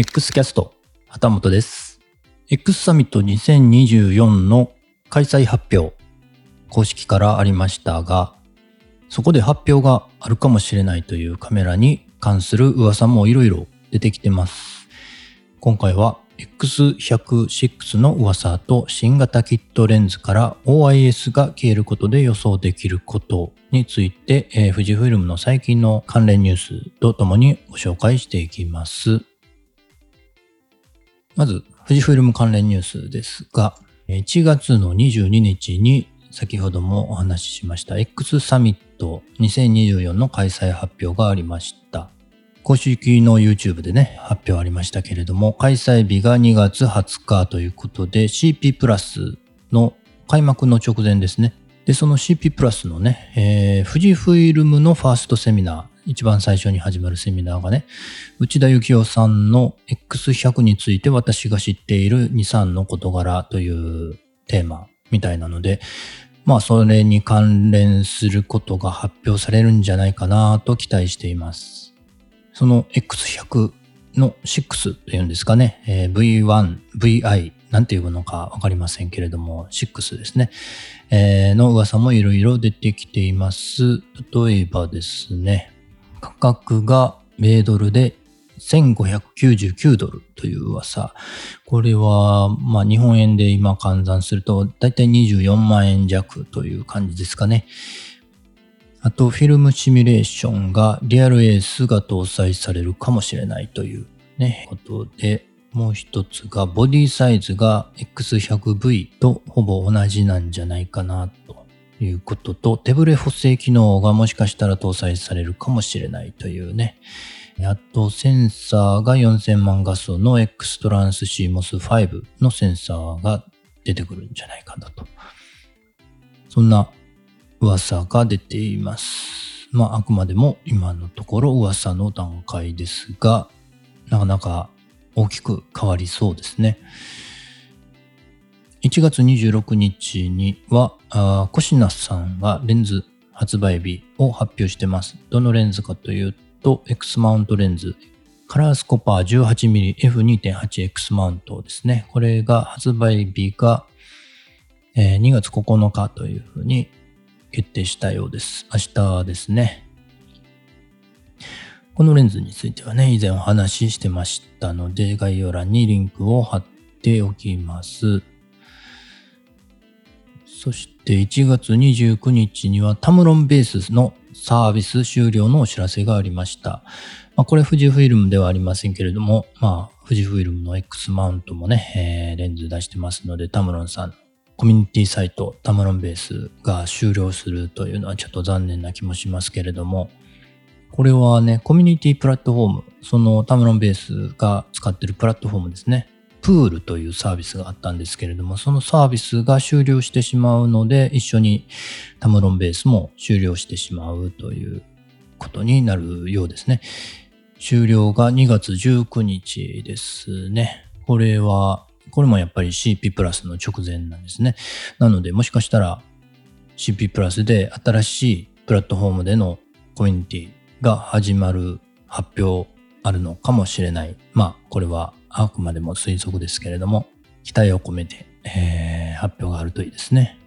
X キャスト、旗本です。X サミット2024の開催発表、公式からありましたが、そこで発表があるかもしれないというカメラに関する噂もいろいろ出てきてます。今回は X106 の噂と新型キットレンズから OIS が消えることで予想できることについて、えー富士フイルムの最近の関連ニュースとともにご紹介していきます。まず、富士フイルム関連ニュースですが、1月の22日に先ほどもお話ししました X サミット2024の開催発表がありました。公式の YouTube でね、発表ありましたけれども、開催日が2月20日ということで、CP プラスの開幕の直前ですね。で、その CP プラスのね、えー富士フイルムのファーストセミナー、一番最初に始まるセミナーがね、内田幸雄さんの X100 について私が知っている2、3の事柄というテーマみたいなので、まあそれに関連することが発表されるんじゃないかなと期待しています。その X100 の6というんですかね、えー V1、VI なんていうのかわかりませんけれども、6ですね、えーの噂もいろいろ出てきています。例えばですね、価格が米ドルで1599ドルという噂。これは、まあ日本円で今換算すると、だいたい24万円弱という感じですかね。あと、フィルムシミュレーションがリアルエースが搭載されるかもしれないというね、ことで、もう一つがボディサイズが X100V とほぼ同じなんじゃないかなということと、手ブレ補正機能がもしかしたら搭載されるかもしれないというね。あと、センサーが4000万画素の X トランス CMOS5 のセンサーが出てくるんじゃないかなと。そんな噂が出ています。まあ、あくまでも今のところ噂の段階ですが、なかなか大きく変わりそうですね。1月26日には、あコシナさんがレンズ発売日を発表してます。どのレンズかというと、X マウントレンズ、カラースコパー 18mmF2.8X マウントですね。これが発売日が、えー2月9日というふうに決定したようです。明日ですね。このレンズについてはね、以前お話ししてましたので、概要欄にリンクを貼っておきます。そして1月29日にはタムロンベースのサービス終了のお知らせがありました。まあ、これ富士フイルムではありませんけれども、まあ、富士フイルムの X マウントもね、えーレンズ出してますので、タムロンさん、コミュニティサイトタムロンベースが終了するというのはちょっと残念な気もしますけれども、これはね、コミュニティプラットフォーム、そのタムロンベースが使ってるプラットフォームですね。プールというサービスがあったんですけれども、そのサービスが終了してしまうので、一緒にタムロンベースも終了してしまうということになるようですね。終了が2月19日ですね。これは、これもやっぱり CP プラスの直前なんですね。なので、もしかしたら CP プラスで新しいプラットフォームでのコミュニティが始まる発表あるのかもしれない。まあ、これはあくまでも推測ですけれども、期待を込めて、えー発表があるといいですね。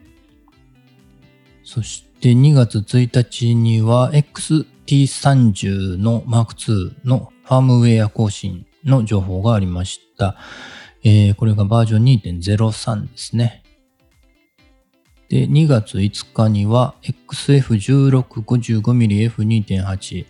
そして2月1日には XT30 の Mark II のファームウェア更新の情報がありました。えーこれがバージョン2.03ですね。で、2月5日には XF1655mmF2.8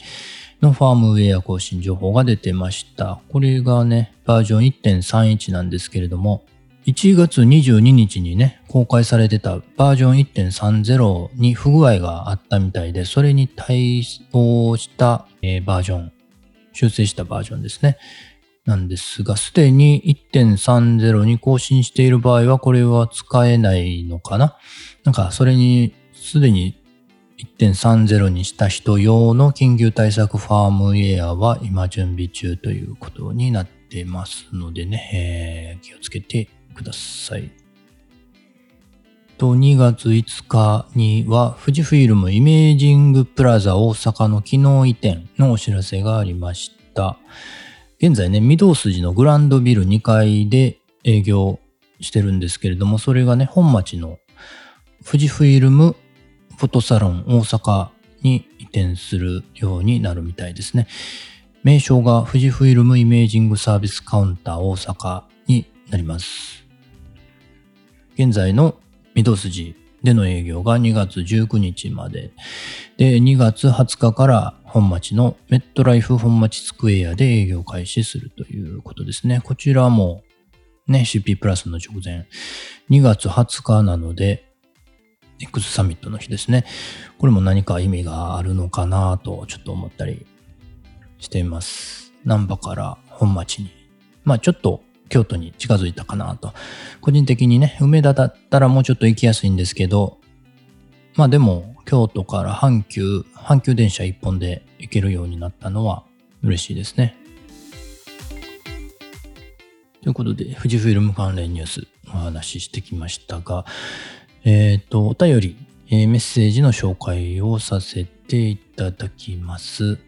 のファームウェア更新情報が出てました。これがね、バージョン1.31なんですけれども、1月22日にね、公開されてたバージョン1.30に不具合があったみたいで、それに対応した、えーバージョン、修正したバージョンですね。なんですが、すでに1.30に更新している場合は、これは使えないのかな？なんか、それに、すでに1.30にした人用の緊急対策ファームウェアは今準備中ということになってますのでね、えー気をつけてください。と、2月5日には富士フイルムイメージングプラザ大阪の機能移転のお知らせがありました。現在ね、御堂筋のグランドビル2階で営業してるんですけれども、それがね、本町の富士フイルムフォトサロン大阪に移転するようになるみたいですね。名称が富士フイルムイメージングサービスカウンター大阪になります。現在の御堂筋での営業が2月19日まで。で、2月20日から本町のメットライフ本町スクエアで営業開始するということですね。こちらもね、CP プラスの直前、2月20日なので、X サミットの日ですね。これも何か意味があるのかなとちょっと思ったりしています。難波から本町に。まあちょっと京都に近づいたかなと。個人的にね、梅田だったらもうちょっと行きやすいんですけど、まあでも京都から阪急、阪急電車一本で行けるようになったのは嬉しいですね。ということで、富士フイルム関連ニュースお話ししてきましたが、えっ、ー、と、お便り、えー、メッセージの紹介をさせていただきます。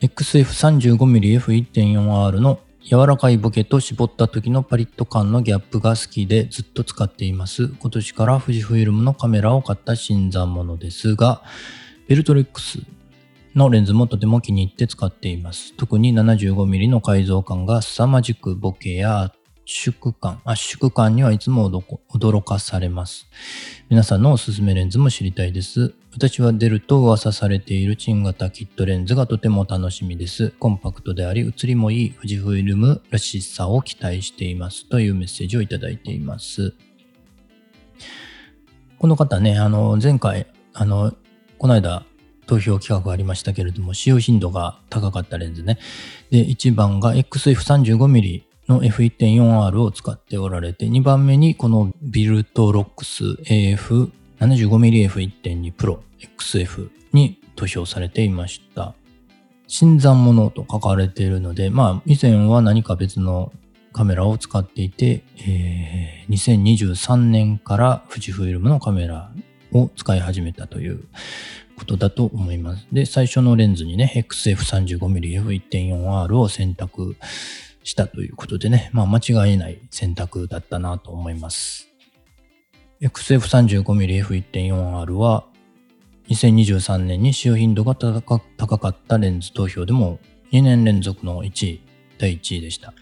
XF35mmF1.4R の柔らかいボケと絞った時のパリッと感のギャップが好きでずっと使っています。今年から富士フイルムのカメラを買った新参者ですが、ベルトレックスのレンズもとても気に入って使っています。特に 75mm の改造感が凄まじくボケや縮感、圧縮感にはいつも驚かされます。皆さんのおすすめレンズも知りたいです。私は出ると噂されているチン型キットレンズがとても楽しみです。コンパクトであり、写りもいい富士フイルムらしさを期待しています。というメッセージをいただいています。この方ね、あの、前回、あの、この間、投票企画がありましたけれども、使用頻度が高かったレンズね。で、1番が XF35mm の F1.4R を使っておられて、2番目にこのビルトロックス AF75mmF1.2 Pro XF に投票されていました。新参者と書かれているので、まあ以前は何か別のカメラを使っていて、えー、2023年から富士フイルムのカメラを使い始めたということだと思います。で、最初のレンズにね、XF35mmF1.4R を選択したということでね、まあ間違いない選択だったなと思います。XF35mmF1.4R は2023年に使用頻度が高かったレンズ投票でも2年連続の1位、第1位でした。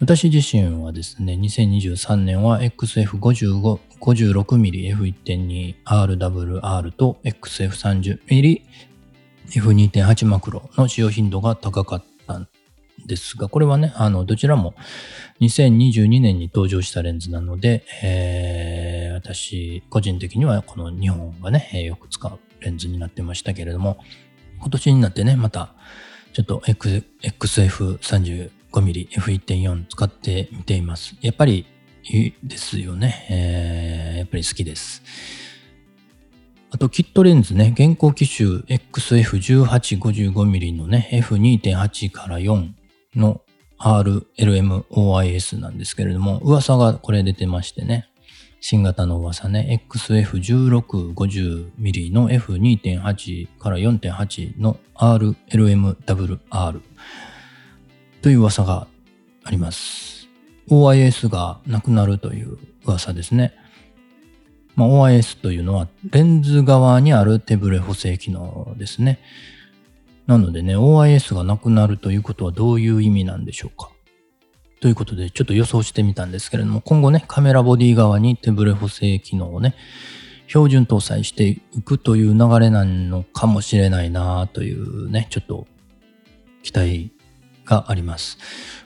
私自身はですね、2023年は XF56mmF1.2RWR と XF30mmF2.8 マクロの使用頻度が高かったですが、これはね、あの、どちらも2022年に登場したレンズなので、えー、私、個人的にはこの2本がね、よく使うレンズになってましたけれども、今年になってね、また、ちょっと XF35mmF1.4 使ってみています。やっぱりいいですよね。えー、やっぱり好きです。あと、キットレンズね、現行機種 XF1855mm のね、F2.8 から4の RLMOIS なんですけれども、噂がこれ出てましてね、新型の噂ね、XF1650mm の F2.8 から4.8の RLMWR という噂があります。OIS がなくなるという噂ですね。まあ、OIS というのはレンズ側にある手ブレ補正機能ですね。なのでね、OIS がなくなるということはどういう意味なんでしょうか？ということで、ちょっと予想してみたんですけれども、今後ね、カメラボディ側に手ブレ補正機能をね、標準搭載していくという流れなのかもしれないなというね、ちょっと期待があります。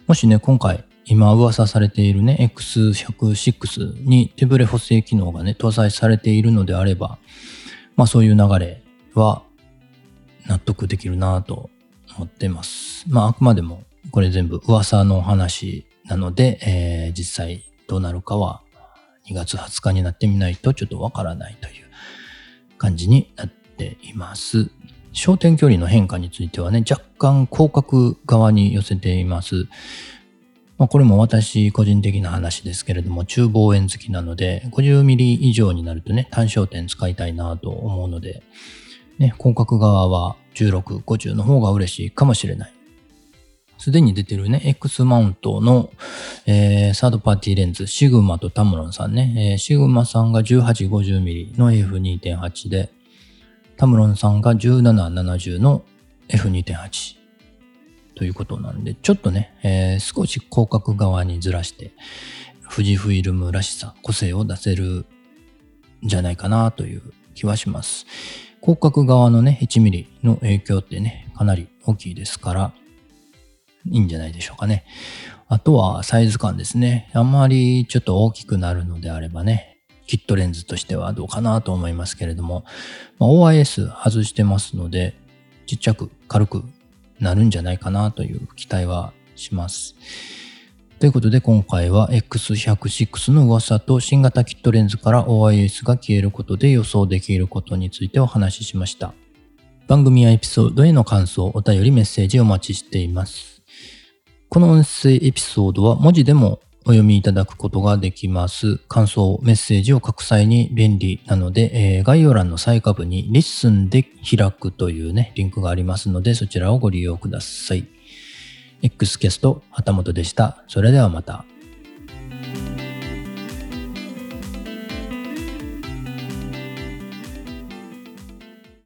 もしね、今回、今噂されているね、X106 に手ブレ補正機能がね、搭載されているのであれば、まあそういう流れは納得できるなと思ってます。まあ、あくまでもこれ全部噂の話なので、えー、実際どうなるかは2月20日になってみないとちょっとわからないという感じになっています。焦点距離の変化についてはね、若干広角側に寄せています。まあ、これも私個人的な話ですけれども、中望遠好きなので、50ミリ以上になるとね、単焦点使いたいなと思うので、ね、広角側は16、50の方が嬉しいかもしれない。すでに出てるね、X マウントの、えー、サードパーティーレンズ、シグマとタムロンさんね、えー、シグマさんが 1850mm の F2.8 で、タムロンさんが1770の F2.8 ということなんで、ちょっとね、えー、少し広角側にずらして、富士フィルムらしさ、個性を出せるんじゃないかなという気はします。広角側のね、1ミリの影響ってね、かなり大きいですから、いいんじゃないでしょうかね。あとはサイズ感ですね。あんまりちょっと大きくなるのであればね、キットレンズとしてはどうかなと思いますけれども、まあ、OIS 外してますので、ちっちゃく軽くなるんじゃないかなという期待はします。ということで今回は X106 の噂と新型キットレンズから OIS が消えることで予想できることについてお話ししました。番組やエピソードへの感想、お便り、メッセージお待ちしています。この音声エピソードは文字でもお読みいただくことができます。感想、メッセージを書く際に便利なので、えー、概要欄の最下部に LISTEN で開くというね、リンクがありますので、そちらをご利用ください。X キャスト、旗本でした。それではまた。